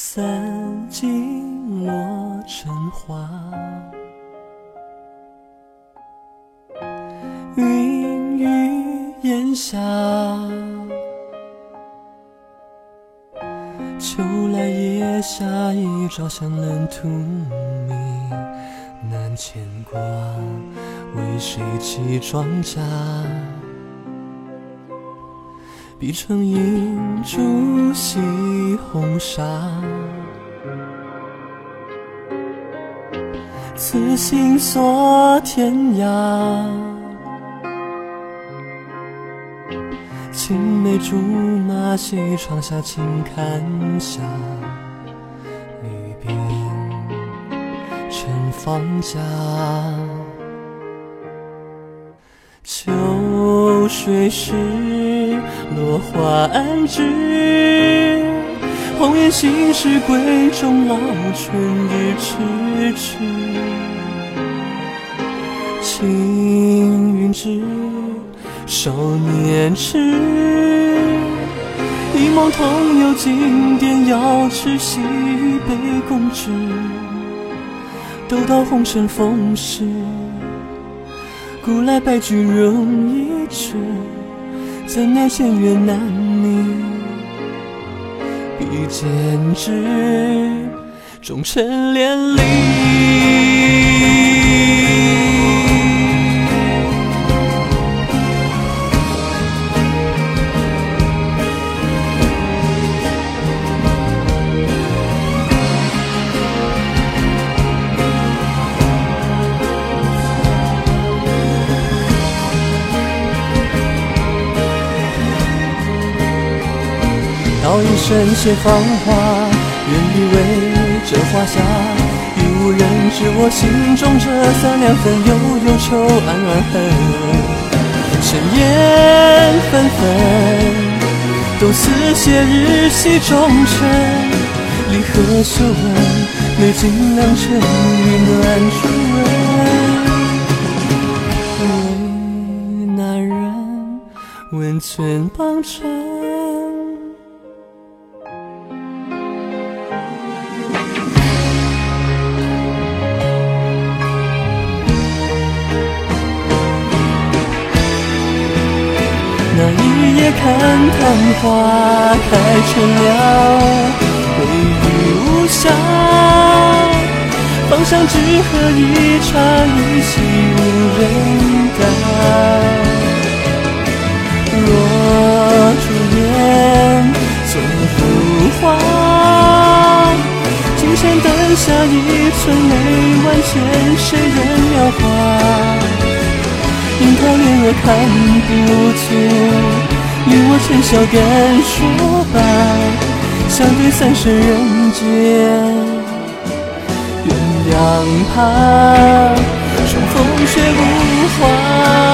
散尽落成花。云雨烟霞，秋来叶下，一朝香冷荼蘼难牵挂。为谁起庄稼？碧城银烛洗红纱。此心锁天涯。青梅竹马西窗下，轻看下，绿鬓晨芳家。秋水时，落花安知。红颜新时归终老，春日迟迟。青云志。少年痴，一梦同游经典，瑶池西北共知。斗到红尘风世，古来白驹容易迟，怎奈前缘难觅，比剑指，终成连理。道一声谢芳华，愿以为这花下，已无人知我心中这三两份悠悠愁，暗暗恨。尘烟纷纷，都似斜日西中尘。离合袖闻，美景良辰，与暖初闻。为难人问寸邦辰。看昙花开成了，回忆无瑕。芳香只喝一刹，一夕无人答。若烛烟总浮华，金山灯下一寸眉万千，谁人描画？樱桃恋月看不尽。与我浅笑敢说罢，相对三生人间，鸳鸯盘，重逢却无话。